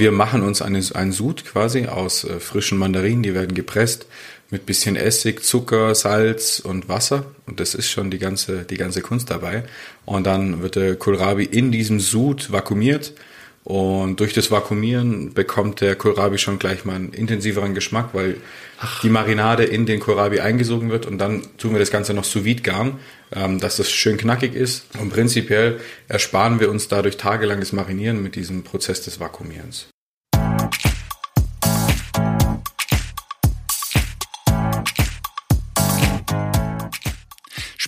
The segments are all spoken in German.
Wir machen uns eine, einen Sud quasi aus äh, frischen Mandarinen, die werden gepresst mit bisschen Essig, Zucker, Salz und Wasser. Und das ist schon die ganze, die ganze Kunst dabei. Und dann wird der Kohlrabi in diesem Sud vakuumiert. Und durch das Vakuumieren bekommt der Kohlrabi schon gleich mal einen intensiveren Geschmack, weil Ach. die Marinade in den Kohlrabi eingesogen wird und dann tun wir das Ganze noch sous vide garen, ähm, dass das schön knackig ist. Und prinzipiell ersparen wir uns dadurch tagelanges Marinieren mit diesem Prozess des Vakuumierens.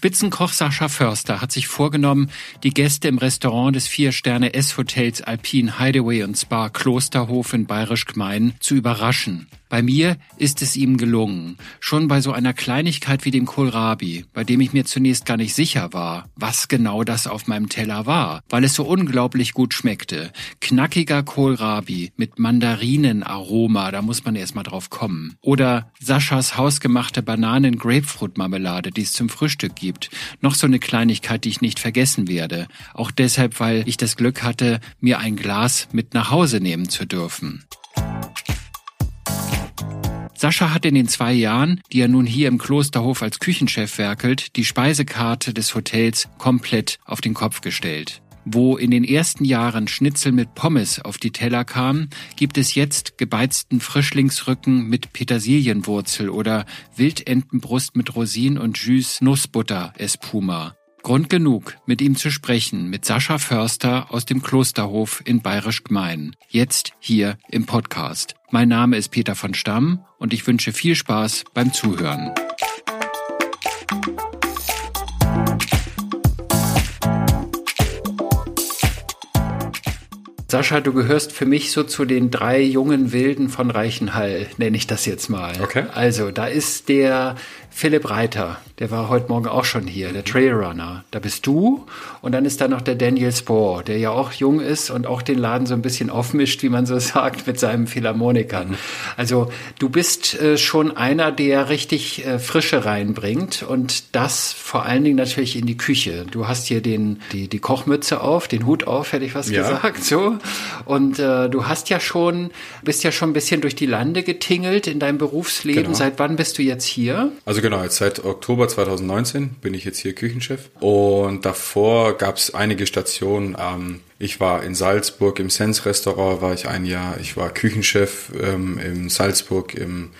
Spitzenkoch Sascha Förster hat sich vorgenommen, die Gäste im Restaurant des Vier-Sterne-S-Hotels Alpine Hideaway und Spa Klosterhof in Bayerisch Gmein zu überraschen. Bei mir ist es ihm gelungen. Schon bei so einer Kleinigkeit wie dem Kohlrabi, bei dem ich mir zunächst gar nicht sicher war, was genau das auf meinem Teller war, weil es so unglaublich gut schmeckte. Knackiger Kohlrabi mit Mandarinenaroma, da muss man erst mal drauf kommen. Oder Saschas hausgemachte Bananen-Grapefruit-Marmelade, die es zum Frühstück gibt. Noch so eine Kleinigkeit, die ich nicht vergessen werde. Auch deshalb, weil ich das Glück hatte, mir ein Glas mit nach Hause nehmen zu dürfen. Sascha hat in den zwei Jahren, die er nun hier im Klosterhof als Küchenchef werkelt, die Speisekarte des Hotels komplett auf den Kopf gestellt. Wo in den ersten Jahren Schnitzel mit Pommes auf die Teller kamen, gibt es jetzt gebeizten Frischlingsrücken mit Petersilienwurzel oder Wildentenbrust mit Rosinen und Jus Nussbutter Espuma. Grund genug, mit ihm zu sprechen, mit Sascha Förster aus dem Klosterhof in Bayerisch Gmein. Jetzt hier im Podcast. Mein Name ist Peter von Stamm und ich wünsche viel Spaß beim Zuhören. Sascha, du gehörst für mich so zu den drei jungen Wilden von Reichenhall, nenne ich das jetzt mal. Okay. Also, da ist der Philipp Reiter, der war heute Morgen auch schon hier, der Trailrunner. Da bist du und dann ist da noch der Daniel Spohr, der ja auch jung ist und auch den Laden so ein bisschen aufmischt, wie man so sagt, mit seinem Philharmonikern. Also du bist äh, schon einer, der richtig äh, Frische reinbringt und das vor allen Dingen natürlich in die Küche. Du hast hier den, die, die Kochmütze auf, den Hut auf, hätte ich was ja. gesagt, so. Und äh, du hast ja schon, bist ja schon ein bisschen durch die Lande getingelt in deinem Berufsleben. Genau. Seit wann bist du jetzt hier? Also genau, jetzt seit Oktober 2019 bin ich jetzt hier Küchenchef. Und davor gab es einige Stationen. Ähm, ich war in Salzburg im Sens Restaurant, war ich ein Jahr. Ich war Küchenchef ähm, in Salzburg im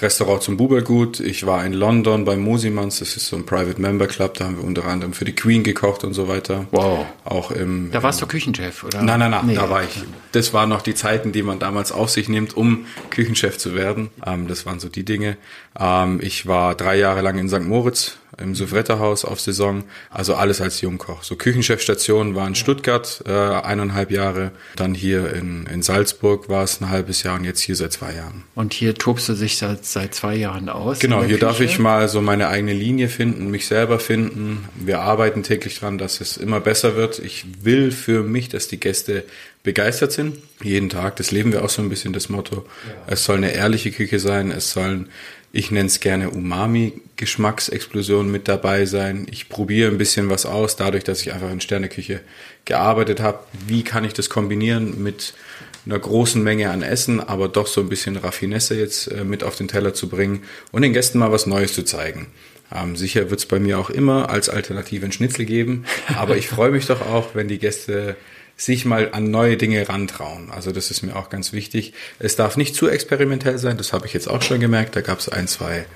Restaurant zum Bubergut. Ich war in London beim Mosimans, das ist so ein Private Member Club, da haben wir unter anderem für die Queen gekocht und so weiter. Wow. Auch im. Da warst du Küchenchef, oder? Nein, nein, nein, nee. da war ich. Das waren noch die Zeiten, die man damals auf sich nimmt, um Küchenchef zu werden. Ähm, das waren so die Dinge. Ähm, ich war drei Jahre lang in St. Moritz im Souffretterhaus auf Saison, also alles als Jungkoch. So Küchenchefstation war in Stuttgart äh, eineinhalb Jahre, dann hier in, in Salzburg war es ein halbes Jahr und jetzt hier seit zwei Jahren. Und hier tobst du sich seit, seit zwei Jahren aus? Genau, hier Küche? darf ich mal so meine eigene Linie finden, mich selber finden. Wir arbeiten täglich dran, dass es immer besser wird. Ich will für mich, dass die Gäste begeistert sind. Jeden Tag, das leben wir auch so ein bisschen das Motto. Ja. Es soll eine ehrliche Küche sein, es sollen ich nenne es gerne Umami-Geschmacksexplosion mit dabei sein. Ich probiere ein bisschen was aus, dadurch, dass ich einfach in Sterneküche gearbeitet habe. Wie kann ich das kombinieren mit einer großen Menge an Essen, aber doch so ein bisschen Raffinesse jetzt äh, mit auf den Teller zu bringen und den Gästen mal was Neues zu zeigen. Ähm, sicher wird es bei mir auch immer als Alternative ein Schnitzel geben, aber ich freue mich doch auch, wenn die Gäste sich mal an neue Dinge rantrauen. Also das ist mir auch ganz wichtig. Es darf nicht zu experimentell sein, das habe ich jetzt auch schon gemerkt. Da gab es ein, zwei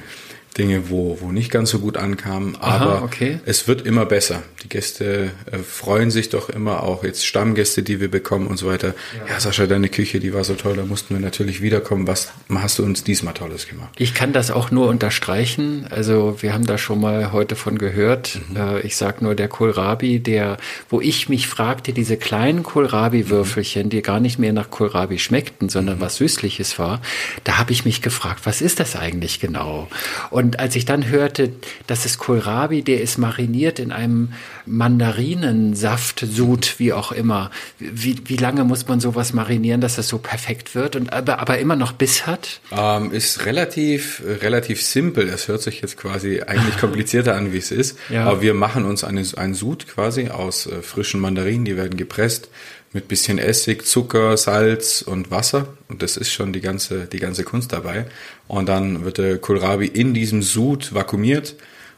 Dinge, wo, wo nicht ganz so gut ankamen. Aber Aha, okay. es wird immer besser. Die Gäste äh, freuen sich doch immer, auch jetzt Stammgäste, die wir bekommen und so weiter. Ja. ja, Sascha, deine Küche, die war so toll, da mussten wir natürlich wiederkommen. Was hast du uns diesmal Tolles gemacht? Ich kann das auch nur unterstreichen. Also wir haben da schon mal heute von gehört. Mhm. Äh, ich sag nur der Kohlrabi, der, wo ich mich fragte, diese kleinen Kohlrabi-Würfelchen, mhm. die gar nicht mehr nach Kohlrabi schmeckten, sondern mhm. was Süßliches war, da habe ich mich gefragt, was ist das eigentlich genau? Und und als ich dann hörte, dass es Kohlrabi, der ist mariniert in einem Mandarinensaft, Sud, wie auch immer. Wie, wie lange muss man sowas marinieren, dass das so perfekt wird und aber, aber immer noch Biss hat? Ähm, ist relativ, relativ simpel. Es hört sich jetzt quasi eigentlich komplizierter an, wie es ist. Ja. Aber wir machen uns eine, einen Sud quasi aus äh, frischen Mandarinen, die werden gepresst mit bisschen Essig, Zucker, Salz und Wasser. Und das ist schon die ganze, die ganze Kunst dabei. Und dann wird der Kohlrabi in diesem Sud vakuumiert.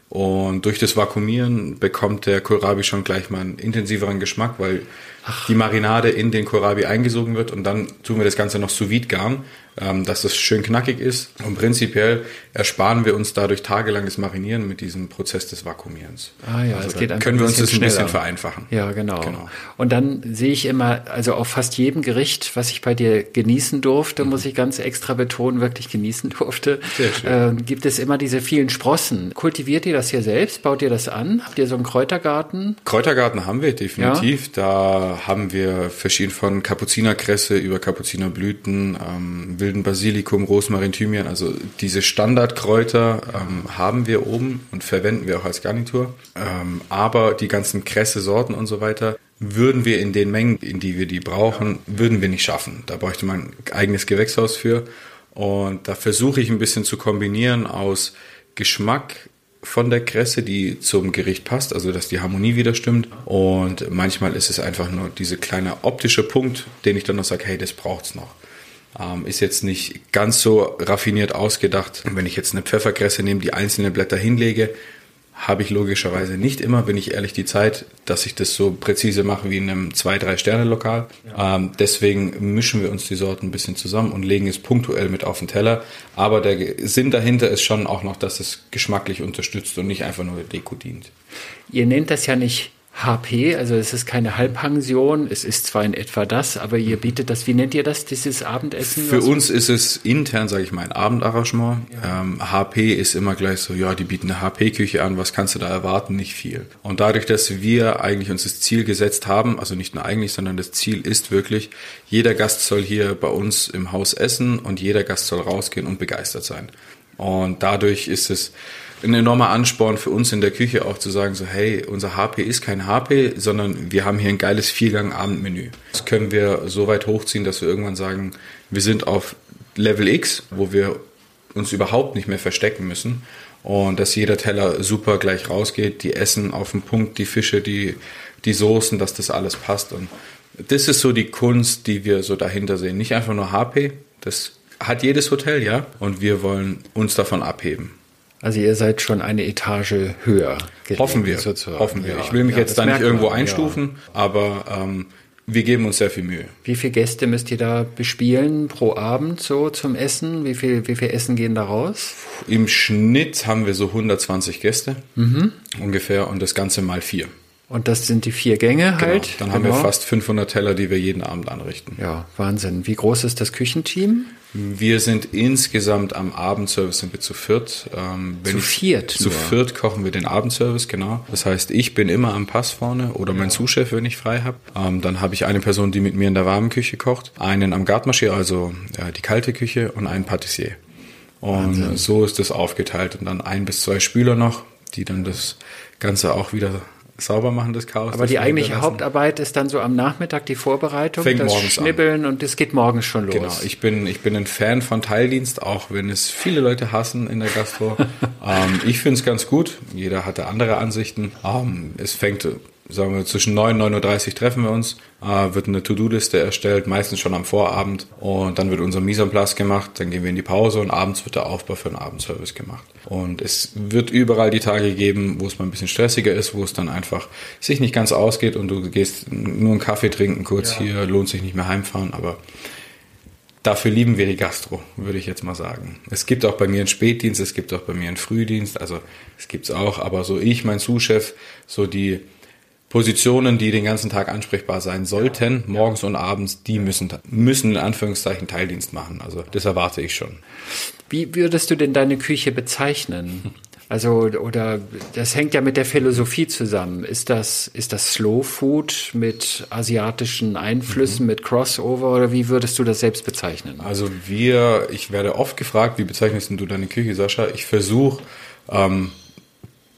Und durch das Vakuumieren bekommt der Kohlrabi schon gleich mal einen intensiveren Geschmack, weil. Die Marinade in den Kohlrabi eingesogen wird und dann tun wir das Ganze noch sous vide garen, ähm, dass das schön knackig ist. Und prinzipiell ersparen wir uns dadurch tagelanges Marinieren mit diesem Prozess des Vakuumierens. Ah ja, also es geht können wir uns das ein bisschen vereinfachen. Ja, genau. genau. Und dann sehe ich immer, also auf fast jedem Gericht, was ich bei dir genießen durfte, mhm. muss ich ganz extra betonen, wirklich genießen durfte, äh, gibt es immer diese vielen Sprossen. Kultiviert ihr das hier selbst? Baut ihr das an? Habt ihr so einen Kräutergarten? Kräutergarten haben wir definitiv. Ja? Da haben wir verschieden von Kapuzinerkresse über Kapuzinerblüten, ähm, wilden Basilikum, Rosmarin, Thymian, also diese Standardkräuter ähm, haben wir oben und verwenden wir auch als Garnitur. Ähm, aber die ganzen Kresse-Sorten und so weiter würden wir in den Mengen, in die wir die brauchen, würden wir nicht schaffen. Da bräuchte man ein eigenes Gewächshaus für. Und da versuche ich ein bisschen zu kombinieren aus Geschmack, von der Kresse, die zum Gericht passt, also dass die Harmonie wieder stimmt. Und manchmal ist es einfach nur dieser kleine optische Punkt, den ich dann noch sage, hey, das braucht's noch. Ähm, ist jetzt nicht ganz so raffiniert ausgedacht. Wenn ich jetzt eine Pfefferkresse nehme, die einzelnen Blätter hinlege, habe ich logischerweise nicht immer, bin ich ehrlich, die Zeit, dass ich das so präzise mache wie in einem zwei, drei Sterne Lokal. Ja. Ähm, deswegen mischen wir uns die Sorten ein bisschen zusammen und legen es punktuell mit auf den Teller. Aber der Sinn dahinter ist schon auch noch, dass es geschmacklich unterstützt und nicht einfach nur der Deko dient. Ihr nennt das ja nicht HP, also es ist keine Halbpension, es ist zwar in etwa das, aber ihr bietet das, wie nennt ihr das, dieses Abendessen? Für uns ist es intern, sage ich mal, ein Abendarrangement. Ja. Ähm, HP ist immer gleich so, ja, die bieten eine HP-Küche an, was kannst du da erwarten? Nicht viel. Und dadurch, dass wir eigentlich uns das Ziel gesetzt haben, also nicht nur eigentlich, sondern das Ziel ist wirklich, jeder Gast soll hier bei uns im Haus essen und jeder Gast soll rausgehen und begeistert sein. Und dadurch ist es ein enormer Ansporn für uns in der Küche auch zu sagen, so hey, unser HP ist kein HP, sondern wir haben hier ein geiles Viergang-Abendmenü. Das können wir so weit hochziehen, dass wir irgendwann sagen, wir sind auf Level X, wo wir uns überhaupt nicht mehr verstecken müssen und dass jeder Teller super gleich rausgeht, die Essen auf den Punkt, die Fische, die, die Soßen, dass das alles passt und das ist so die Kunst, die wir so dahinter sehen. Nicht einfach nur HP, das hat jedes Hotel, ja, und wir wollen uns davon abheben. Also ihr seid schon eine Etage höher. Gelegen, hoffen wir. Sozusagen. Hoffen wir. Ja, ich will mich ja, jetzt da nicht irgendwo man, einstufen, ja. aber ähm, wir geben uns sehr viel Mühe. Wie viele Gäste müsst ihr da bespielen pro Abend so zum Essen? Wie viel, wie viel Essen gehen da raus? Im Schnitt haben wir so 120 Gäste mhm. ungefähr und das Ganze mal vier. Und das sind die vier Gänge genau. halt. Genau. Dann haben wir genau. fast 500 Teller, die wir jeden Abend anrichten. Ja, Wahnsinn. Wie groß ist das Küchenteam? Wir sind insgesamt am Abendservice sind wir zu viert. Ähm, zu viert? Zu nur. viert kochen wir den Abendservice, genau. Das heißt, ich bin immer am Pass vorne oder ja. mein Zuschef, wenn ich frei habe. Ähm, dann habe ich eine Person, die mit mir in der warmen Küche kocht, einen am Gardmarschier, also äh, die kalte Küche und einen Patissier. Und Wahnsinn. so ist das aufgeteilt. Und dann ein bis zwei Spüler noch, die dann das Ganze auch wieder sauber machen, das Chaos. Aber die eigentliche Hauptarbeit ist dann so am Nachmittag die Vorbereitung, Fängt das morgens Schnibbeln an. und es geht morgens schon los. Genau, ich bin, ich bin ein Fan von Teildienst, auch wenn es viele Leute hassen in der Gastro. ähm, ich finde es ganz gut, jeder hatte andere Ansichten. Ähm, es fängt sagen wir, zwischen 9 und 9.30 Uhr treffen wir uns, äh, wird eine To-Do-Liste erstellt, meistens schon am Vorabend und dann wird unser Mise en place gemacht, dann gehen wir in die Pause und abends wird der Aufbau für den Abendservice gemacht. Und es wird überall die Tage geben, wo es mal ein bisschen stressiger ist, wo es dann einfach sich nicht ganz ausgeht und du gehst nur einen Kaffee trinken kurz ja. hier, lohnt sich nicht mehr heimfahren, aber dafür lieben wir die Gastro, würde ich jetzt mal sagen. Es gibt auch bei mir einen Spätdienst, es gibt auch bei mir einen Frühdienst, also es gibt's auch, aber so ich, mein Zuschef, so die Positionen, die den ganzen Tag ansprechbar sein sollten, morgens und abends, die müssen, müssen in Anführungszeichen Teildienst machen. Also das erwarte ich schon. Wie würdest du denn deine Küche bezeichnen? Also, oder das hängt ja mit der Philosophie zusammen. Ist das, ist das Slow Food mit asiatischen Einflüssen, mhm. mit Crossover oder wie würdest du das selbst bezeichnen? Also wir, ich werde oft gefragt, wie bezeichnest du deine Küche, Sascha? Ich versuche, ähm,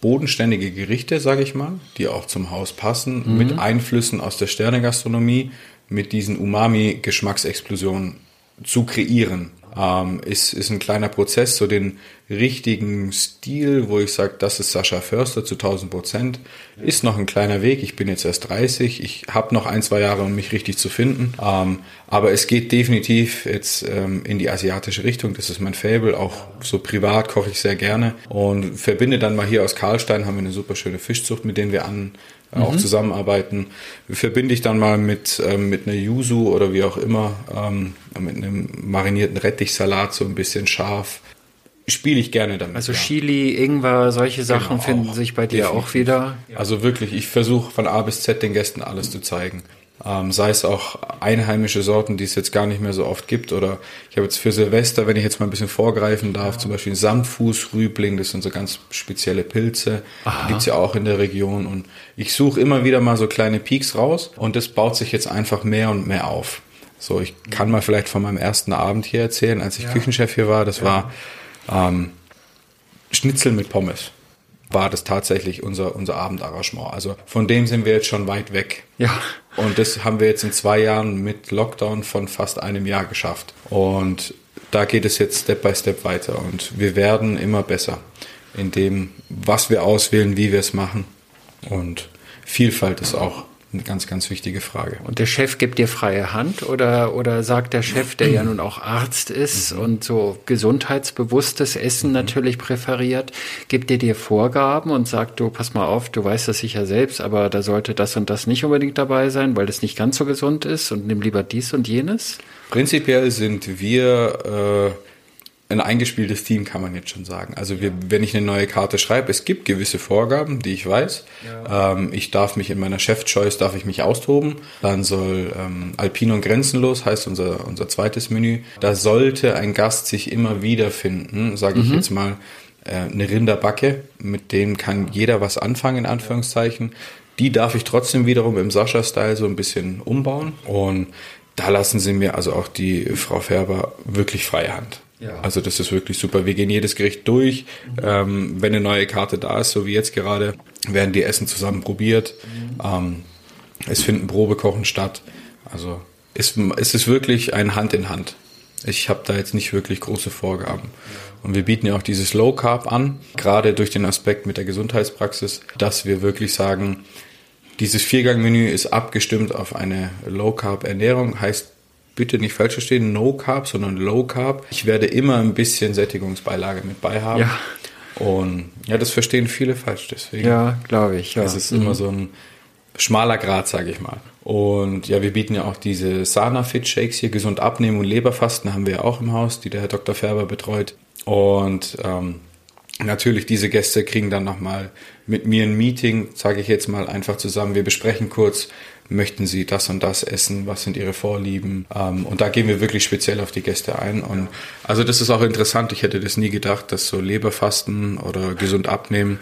bodenständige Gerichte, sage ich mal, die auch zum Haus passen, mhm. mit Einflüssen aus der Sternegastronomie, mit diesen Umami-Geschmacksexplosionen zu kreieren. Ähm, ist, ist ein kleiner Prozess, so den richtigen Stil, wo ich sage, das ist Sascha Förster zu 1000 Prozent, ist noch ein kleiner Weg. Ich bin jetzt erst 30, ich habe noch ein, zwei Jahre, um mich richtig zu finden. Ähm, aber es geht definitiv jetzt ähm, in die asiatische Richtung. Das ist mein Fable. Auch so privat koche ich sehr gerne und verbinde dann mal hier aus Karlstein haben wir eine super schöne Fischzucht, mit denen wir an mhm. auch zusammenarbeiten. Verbinde ich dann mal mit, ähm, mit einer Yuzu oder wie auch immer, ähm, mit einem marinierten Rettichsalat, so ein bisschen scharf. Spiele ich gerne damit. Also ja. Chili, Ingwer, solche Sachen genau, finden sich bei dir definitiv. auch wieder. Also wirklich, ich versuche von A bis Z den Gästen alles zu zeigen. Ähm, sei es auch einheimische Sorten, die es jetzt gar nicht mehr so oft gibt. Oder ich habe jetzt für Silvester, wenn ich jetzt mal ein bisschen vorgreifen darf, ja. zum Beispiel Sandfußrübling, das sind so ganz spezielle Pilze. Aha. Die gibt's ja auch in der Region. Und ich suche immer wieder mal so kleine Peaks raus und das baut sich jetzt einfach mehr und mehr auf. So, ich kann mal vielleicht von meinem ersten Abend hier erzählen, als ich ja. Küchenchef hier war. Das ja. war ähm, Schnitzel mit Pommes war das tatsächlich unser, unser Abendarrangement. Also von dem sind wir jetzt schon weit weg. Ja. Und das haben wir jetzt in zwei Jahren mit Lockdown von fast einem Jahr geschafft. Und da geht es jetzt Step by Step weiter. Und wir werden immer besser in dem, was wir auswählen, wie wir es machen. Und Vielfalt ist auch eine ganz, ganz wichtige Frage. Und der Chef gibt dir freie Hand oder, oder sagt der Chef, der ja nun auch Arzt ist mhm. und so gesundheitsbewusstes Essen mhm. natürlich präferiert, gibt er dir Vorgaben und sagt, du, pass mal auf, du weißt das sicher selbst, aber da sollte das und das nicht unbedingt dabei sein, weil das nicht ganz so gesund ist und nimm lieber dies und jenes? Prinzipiell sind wir äh, ein eingespieltes Team, kann man jetzt schon sagen. Also wir, wenn ich eine neue Karte schreibe, es gibt gewisse Vorgaben, die ich weiß. Ja. Ähm, ich darf mich in meiner Chef-Choice, darf ich mich austoben. Dann soll ähm, Alpino und Grenzenlos, heißt unser, unser zweites Menü. Da sollte ein Gast sich immer wiederfinden, sage ich mhm. jetzt mal, äh, eine Rinderbacke, mit dem kann jeder was anfangen, in Anführungszeichen. Die darf ich trotzdem wiederum im Sascha-Style so ein bisschen umbauen. Und da lassen sie mir, also auch die Frau Färber, wirklich freie Hand. Ja. Also das ist wirklich super. Wir gehen jedes Gericht durch. Mhm. Ähm, wenn eine neue Karte da ist, so wie jetzt gerade, werden die Essen zusammen probiert. Mhm. Ähm, es finden Probekochen statt. Also es, es ist wirklich ein Hand in Hand. Ich habe da jetzt nicht wirklich große Vorgaben. Und wir bieten ja auch dieses Low Carb an, gerade durch den Aspekt mit der Gesundheitspraxis, dass wir wirklich sagen, dieses Viergang-Menü ist abgestimmt auf eine Low Carb Ernährung, heißt bitte nicht falsch verstehen, No Carb, sondern Low Carb. Ich werde immer ein bisschen Sättigungsbeilage mit bei haben. Ja. Und ja, das verstehen viele falsch. Deswegen. Ja, glaube ich. Ja. Es ist mhm. immer so ein schmaler Grad, sage ich mal. Und ja, wir bieten ja auch diese Sana Fit Shakes hier, gesund abnehmen und Leberfasten haben wir ja auch im Haus, die der Herr Dr. Färber betreut. Und ähm, natürlich diese Gäste kriegen dann nochmal mit mir ein Meeting, sage ich jetzt mal einfach zusammen. Wir besprechen kurz, möchten sie das und das essen, was sind ihre Vorlieben. Ähm, und da gehen wir wirklich speziell auf die Gäste ein. Und also das ist auch interessant, ich hätte das nie gedacht, dass so Leberfasten oder gesund abnehmen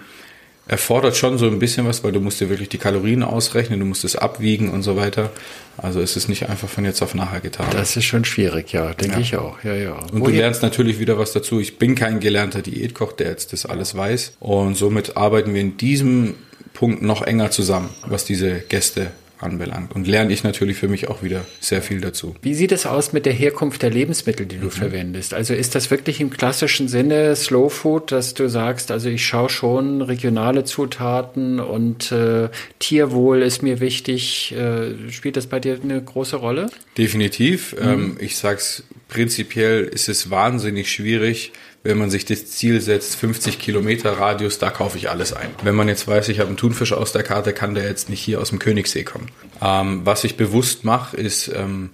erfordert schon so ein bisschen was, weil du musst dir wirklich die Kalorien ausrechnen, du musst es abwiegen und so weiter. Also es ist nicht einfach von jetzt auf nachher getan. Das ist schon schwierig, ja, denke ja. ich auch. Ja, ja. Und Woher? du lernst natürlich wieder was dazu. Ich bin kein gelernter Diätkoch, der jetzt das alles weiß. Und somit arbeiten wir in diesem Punkt noch enger zusammen, was diese Gäste anbelangt. Und lerne ich natürlich für mich auch wieder sehr viel dazu. Wie sieht es aus mit der Herkunft der Lebensmittel, die du mhm. verwendest? Also ist das wirklich im klassischen Sinne Slow Food, dass du sagst, also ich schaue schon regionale Zutaten und äh, Tierwohl ist mir wichtig. Äh, spielt das bei dir eine große Rolle? Definitiv. Mhm. Ähm, ich sag's prinzipiell ist es wahnsinnig schwierig, wenn man sich das Ziel setzt, 50 Kilometer Radius, da kaufe ich alles ein. Wenn man jetzt weiß, ich habe einen Thunfisch aus der Karte, kann der jetzt nicht hier aus dem Königssee kommen. Ähm, was ich bewusst mache, ist ähm,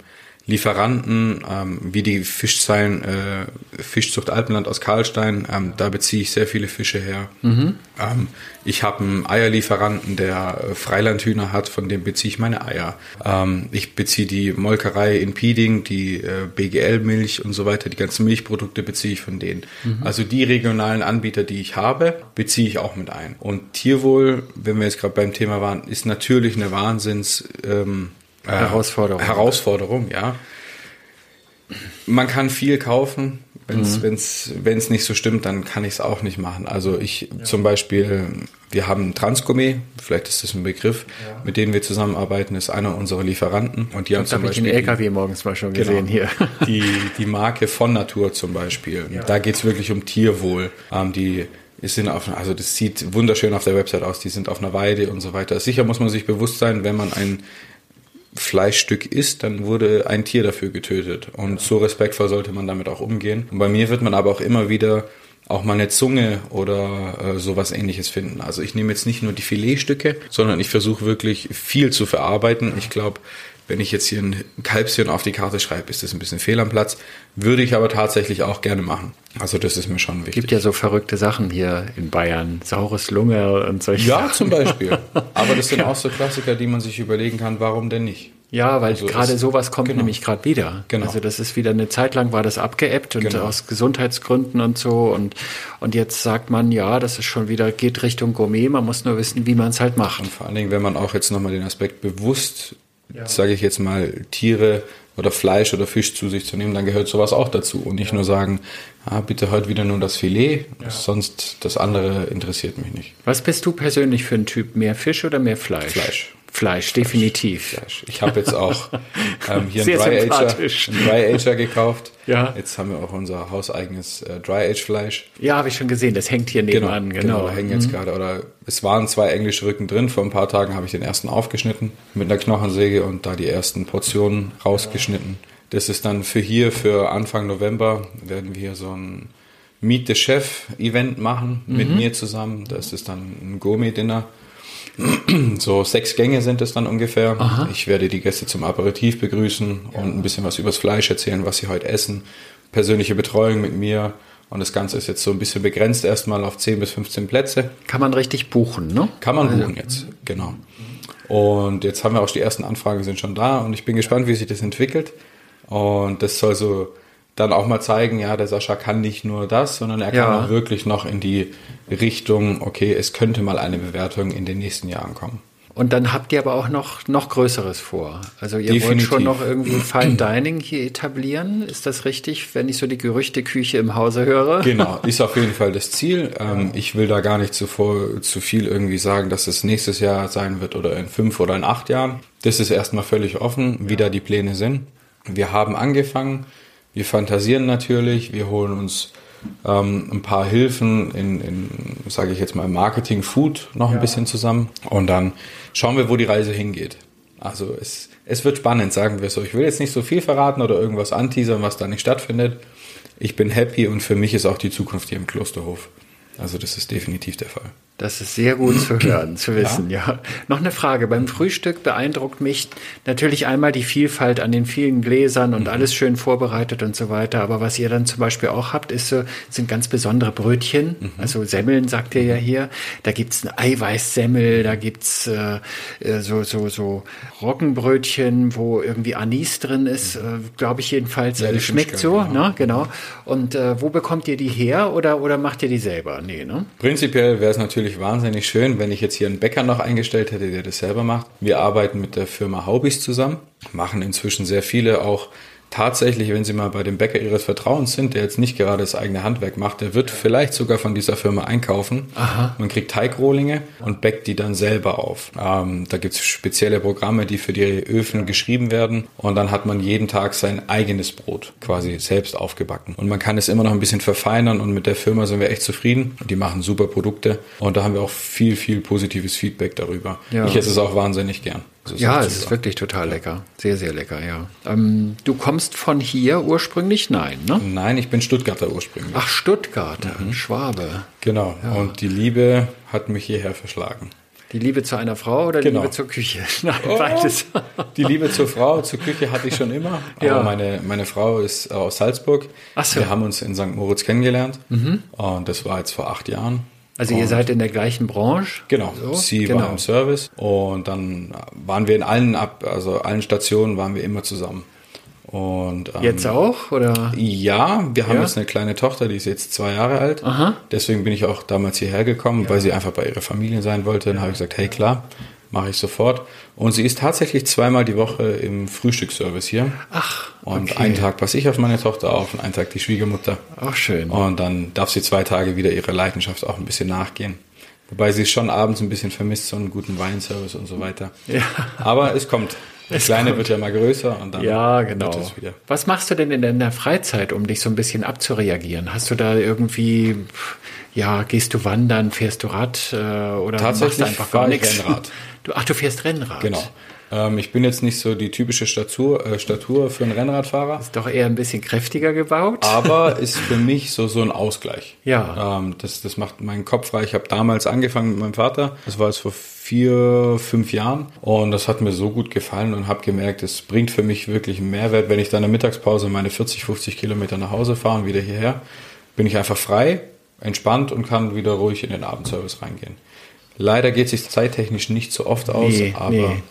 Lieferanten, ähm, wie die Fischzeilen, äh, Fischzucht Alpenland aus Karlstein, ähm, da beziehe ich sehr viele Fische her. Mhm. Ähm, ich habe einen Eierlieferanten, der äh, Freilandhühner hat, von dem beziehe ich meine Eier. Ähm, ich beziehe die Molkerei in Pieding, die äh, BGL-Milch und so weiter, die ganzen Milchprodukte beziehe ich von denen. Mhm. Also die regionalen Anbieter, die ich habe, beziehe ich auch mit ein. Und Tierwohl, wenn wir jetzt gerade beim Thema waren, ist natürlich eine Wahnsinns... Ähm, äh, Herausforderung. Herausforderung, ja. Man kann viel kaufen. Wenn es wenn's, wenn's nicht so stimmt, dann kann ich es auch nicht machen. Also ich zum Beispiel, wir haben Transgourmet, vielleicht ist das ein Begriff, mit dem wir zusammenarbeiten, ist einer unserer Lieferanten. Und die haben zum habe ich den Beispiel LKW morgens mal schon Genau. gesehen hier. Die, die Marke von Natur zum Beispiel. Da geht's wirklich um Tierwohl. Ähm, die sind auf, also das sieht wunderschön auf der Website aus, die sind auf einer Weide und so weiter. Sicher muss man sich bewusst sein, wenn man ein Fleischstück isst, dann wurde ein Tier dafür getötet. Und so respektvoll sollte man damit auch umgehen. Und bei mir wird man aber auch immer wieder auch mal eine Zunge oder äh, sowas ähnliches finden. Also ich nehme jetzt nicht nur die Filetstücke, sondern ich versuche wirklich viel zu verarbeiten. Ich glaube, wenn ich jetzt hier ein Kalbshirn auf die Karte schreibe, ist das ein bisschen fehl am Platz. Würde ich aber tatsächlich auch gerne machen. Also das ist mir schon wichtig. gibt ja so verrückte Sachen hier in Bayern. Saures Lunge und solche ja, Sachen. zum Beispiel. Aber das sind auch so Klassiker, die man sich überlegen kann, warum denn nicht? Ja, weil Also gerade sowas kommt genau. nämlich gerade wieder. Genau. Also das ist wieder eine Zeit lang war das abgeebbt und Genau. aus Gesundheitsgründen und so und und jetzt sagt man ja, das ist schon wieder geht Richtung Gourmet. Man muss nur wissen, wie man es halt macht. Und vor allen Dingen, wenn man auch jetzt nochmal den Aspekt bewusst, sage ich jetzt mal, Tiere oder Fleisch oder Fisch zu sich zu nehmen, dann gehört sowas auch dazu. Und nicht nur sagen, ah, bitte heute wieder nur das Filet, sonst das andere interessiert mich nicht. Was bist du persönlich für ein Typ? Mehr Fisch oder mehr Fleisch? Fleisch. Fleisch, definitiv. Fleisch. Ich habe jetzt auch ähm, hier Sehr einen Dry Ager, einen Dry Ager gekauft. Ja. Jetzt haben wir auch unser hauseigenes äh, Dry Age Fleisch. Ja, habe ich schon gesehen. Das hängt hier nebenan. Genau. genau. da hängen jetzt gerade, oder es waren zwei englische Rücken drin. Vor ein paar Tagen habe ich den ersten aufgeschnitten mit einer Knochensäge und da die ersten Portionen rausgeschnitten. Das ist dann für hier, für Anfang November, werden wir so ein Meet the Chef Event machen mit mir zusammen. Das ist dann ein Gourmet-Dinner. So sechs Gänge sind es dann ungefähr. Ich werde die Gäste zum Aperitif begrüßen und ein bisschen was übers Fleisch erzählen, was sie heute essen. Persönliche Betreuung mit mir. Und das Ganze ist jetzt so ein bisschen begrenzt erstmal auf 10 bis 15 Plätze. Kann man richtig buchen, ne? Kann man buchen jetzt, genau. Und jetzt haben wir auch die ersten Anfragen sind schon da und ich bin gespannt, wie sich das entwickelt. Und das soll so dann auch mal zeigen, ja, der Sascha kann nicht nur das, sondern er kann Ja. auch wirklich noch in die Richtung, okay, es könnte mal eine Bewertung in den nächsten Jahren kommen. Und dann habt ihr aber auch noch, noch Größeres vor. Also ihr Definitiv. wollt schon noch irgendwie Fine Dining hier etablieren. Ist das richtig, wenn ich so die Gerüchteküche im Hause höre? Genau, ist auf jeden Fall das Ziel. Ähm, ich will da gar nicht zuvor zu viel irgendwie sagen, dass es nächstes Jahr sein wird oder in fünf oder in acht Jahren. Das ist erstmal völlig offen, wie da die Pläne sind. Wir haben angefangen, wir fantasieren natürlich, wir holen uns ähm, ein paar Hilfen in, in sage ich jetzt mal, Marketing, Food noch ein bisschen zusammen und dann schauen wir, wo die Reise hingeht. Also es, es wird spannend, sagen wir so. Ich will jetzt nicht so viel verraten oder irgendwas anteasern, was da nicht stattfindet. Ich bin happy und für mich ist auch die Zukunft hier im Klosterhof. Also das ist definitiv der Fall. Das ist sehr gut zu hören, zu wissen, ja. Noch eine Frage. Beim Frühstück beeindruckt mich natürlich einmal die Vielfalt an den vielen Gläsern und alles schön vorbereitet und so weiter. Aber was ihr dann zum Beispiel auch habt, ist so, sind ganz besondere Brötchen. Also Semmeln, sagt ihr ja hier. Da gibt's ein Eiweißsemmel, da gibt's äh, äh, so, so, so Roggenbrötchen, wo irgendwie Anis drin ist, äh, glaube ich jedenfalls. Ja, Also schmeckt so, genau. ne? Genau. Und äh, wo bekommt ihr die her oder, oder macht ihr die selber? Nee, ne? Prinzipiell wäre es natürlich wahnsinnig schön, wenn ich jetzt hier einen Bäcker noch eingestellt hätte, der das selber macht. Wir arbeiten mit der Firma Haubis zusammen, machen inzwischen sehr viele auch tatsächlich, wenn Sie mal bei dem Bäcker Ihres Vertrauens sind, der jetzt nicht gerade das eigene Handwerk macht, der wird vielleicht sogar von dieser Firma einkaufen. Man kriegt Teigrohlinge und bäckt die dann selber auf. Ähm, da gibt es spezielle Programme, die für die Öfen geschrieben werden und dann hat man jeden Tag sein eigenes Brot quasi selbst aufgebacken. Und man kann es immer noch ein bisschen verfeinern und mit der Firma sind wir echt zufrieden. Die machen super Produkte und da haben wir auch viel, viel positives Feedback darüber. Ja. Ich esse es auch wahnsinnig gern. Das Ja, es ist wirklich total lecker. Sehr, sehr lecker, ja. Ähm, du kommst von hier ursprünglich? Nein, ne? Nein, ich bin Stuttgarter ursprünglich. Ach, Stuttgarter, Mhm. Schwabe. Genau. Und die Liebe hat mich hierher verschlagen. Die Liebe zu einer Frau oder Genau. Liebe zur Küche? Nein, Oh. beides. Die Liebe zur Frau, zur Küche hatte ich schon immer. Aber Ja. meine, meine Frau ist aus Salzburg. Ach so. Mhm. Wir haben uns in St. Moritz kennengelernt. Und das war jetzt vor acht Jahren. Also ihr seid in der gleichen Branche? Genau, So? sie genau. war im Service und dann waren wir in allen ab, also allen Stationen waren wir immer zusammen. Und ähm, Jetzt auch? Oder? Ja, wir haben Ja? jetzt eine kleine Tochter, die ist jetzt zwei Jahre alt. Aha. Deswegen bin ich auch damals hierher gekommen, weil sie einfach bei ihrer Familie sein wollte. Dann habe ich gesagt, hey klar, mache ich sofort. Und sie ist tatsächlich zweimal die Woche im Frühstücksservice hier. Ach, Und okay. einen Tag passe ich auf meine Tochter auf und einen Tag die Schwiegermutter. Auch schön. Und dann darf sie zwei Tage wieder ihrer Leidenschaft auch ein bisschen nachgehen. Wobei sie schon abends ein bisschen vermisst, so einen guten Weinservice und so weiter. Ja. Aber es kommt. Es Kleine kommt. wird ja mal größer und dann Ja, genau. wird es wieder. Was machst du denn in deiner Freizeit, um dich so ein bisschen abzureagieren? Hast du da irgendwie, ja, gehst du wandern, fährst du Rad äh, oder Tatsächlich machst du einfach gar ich nichts? Rennrad. Du, ach, du fährst Rennrad. Genau. Ähm, ich bin jetzt nicht so die typische Statur, äh, Statur für einen Rennradfahrer, Ist doch eher ein bisschen kräftiger gebaut. aber ist für mich so, so ein Ausgleich. Ja. Ähm, das, das macht meinen Kopf frei. Ich habe damals angefangen mit meinem Vater. Das war jetzt vor vier, fünf Jahren. Und das hat mir so gut gefallen und habe gemerkt, es bringt für mich wirklich einen Mehrwert. Wenn ich dann in der Mittagspause meine 40, 50 Kilometer nach Hause fahre und wieder hierher, bin ich einfach frei, entspannt und kann wieder ruhig in den Abendservice reingehen. Leider geht sich zeittechnisch nicht so oft aus, Nee, aber nee.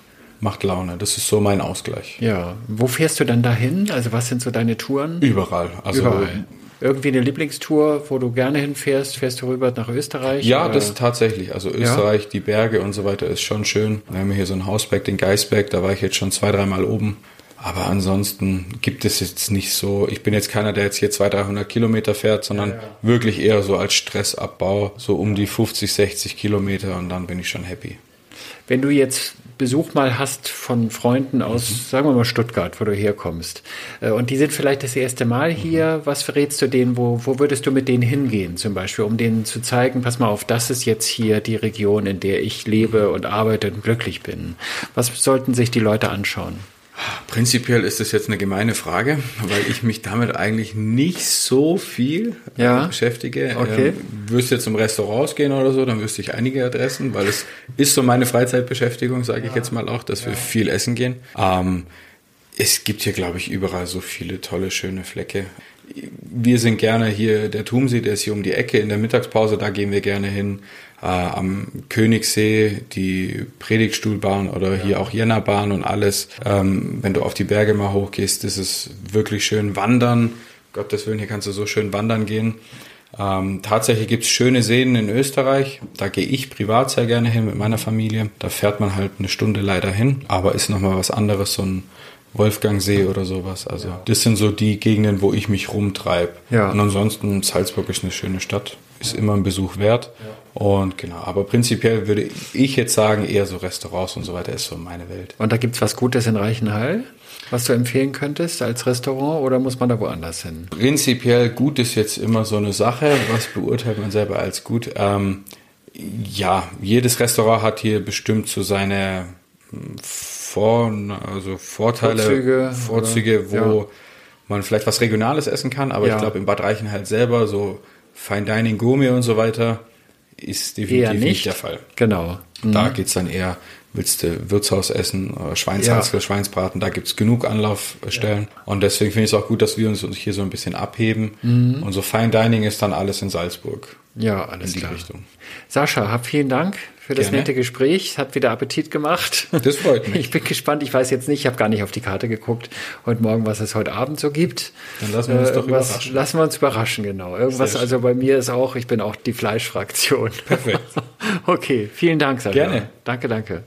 Macht Laune. Das ist so mein Ausgleich. Ja. Wo fährst du dann dahin? Also was sind so deine Touren? Überall. Also Überall. Irgendwie eine Lieblingstour, wo du gerne hinfährst? Fährst du rüber nach Österreich? Ja, oder? das tatsächlich. Also Österreich, die Berge und so weiter ist schon schön. Wir haben hier so ein Hausberg, den Geisberg, da war ich jetzt schon zwei, dreimal oben. Aber ansonsten gibt es jetzt nicht so, ich bin jetzt keiner, der jetzt hier 200, 300 Kilometer fährt, sondern wirklich eher so als Stressabbau, so um die 50, 60 Kilometer und dann bin ich schon happy. Wenn du jetzt Besuch mal hast von Freunden aus, Mhm. sagen wir mal Stuttgart, wo du herkommst, äh, und die sind vielleicht das erste Mal Mhm. hier, was verrätst du denen, wo, wo würdest du mit denen hingehen zum Beispiel, um denen zu zeigen, pass mal auf, das ist jetzt hier die Region, in der ich lebe und arbeite und glücklich bin. Was sollten sich die Leute anschauen? Prinzipiell ist das jetzt eine gemeine Frage, weil ich mich damit eigentlich nicht so viel äh, Ja. beschäftige. Okay. Ähm, würdest du jetzt zum Restaurants gehen oder so, dann wüsste ich einige Adressen, weil es ist so meine Freizeitbeschäftigung, sage ich jetzt mal auch, dass wir viel essen gehen. Ähm, es gibt hier, glaube ich, überall so viele tolle, schöne Flecke. Wir sind gerne hier, der Tumsee, der ist hier um die Ecke in der Mittagspause, da gehen wir gerne hin. Äh, am Königssee, die Predigtstuhlbahn oder hier auch Jennabahn und alles. Ähm, wenn du auf die Berge mal hochgehst, ist es wirklich schön wandern. Gottes Willen, hier kannst du so schön wandern gehen. Ähm, tatsächlich gibt's schöne Seen in Österreich. Da gehe ich privat sehr gerne hin mit meiner Familie. Da fährt man halt eine Stunde leider hin, aber ist nochmal was anderes, so ein Wolfgangsee oder sowas. Also das sind so die Gegenden, wo ich mich rumtreibe. Ja. Und ansonsten Salzburg ist eine schöne Stadt, ist immer ein Besuch wert. Und genau, aber prinzipiell würde ich jetzt sagen, eher so Restaurants und so weiter ist so meine Welt. Und da gibt's was Gutes in Reichenhall, was du empfehlen könntest als Restaurant oder muss man da woanders hin? Prinzipiell gut ist jetzt immer so eine Sache. Was beurteilt man selber als gut? Ähm, ja, jedes Restaurant hat hier bestimmt so seine hm, Vor also Vorteile, Vorzüge, Vorzüge wo Ja. man vielleicht was Regionales essen kann. Aber Ja. ich glaube, in Bad Reichenhall selber, so Fine Dining, Gourmet und so weiter, ist definitiv nicht. nicht. der Fall. Genau. Mhm. Da geht's dann eher, willst du Wirtshaus essen oder Schweinshaxel, Ja. Schweinsbraten, da gibt's genug Anlaufstellen. Und deswegen finde ich es auch gut, dass wir uns uns hier so ein bisschen abheben. Und so Fine Dining ist dann alles in Salzburg. Ja, alles in die klar. Richtung. Sascha, hab vielen Dank für das Gerne. nette Gespräch. Es hat wieder Appetit gemacht. Das freut mich. Ich bin gespannt. Ich weiß jetzt nicht, ich habe gar nicht auf die Karte geguckt heute Morgen, was es heute Abend so gibt. Dann lassen wir uns doch irgendwas- überraschen. Lassen wir uns überraschen, genau. Irgendwas, also bei mir ist auch, ich bin auch die Fleischfraktion. Perfekt. okay, vielen Dank, Sascha. Gerne. Danke, danke.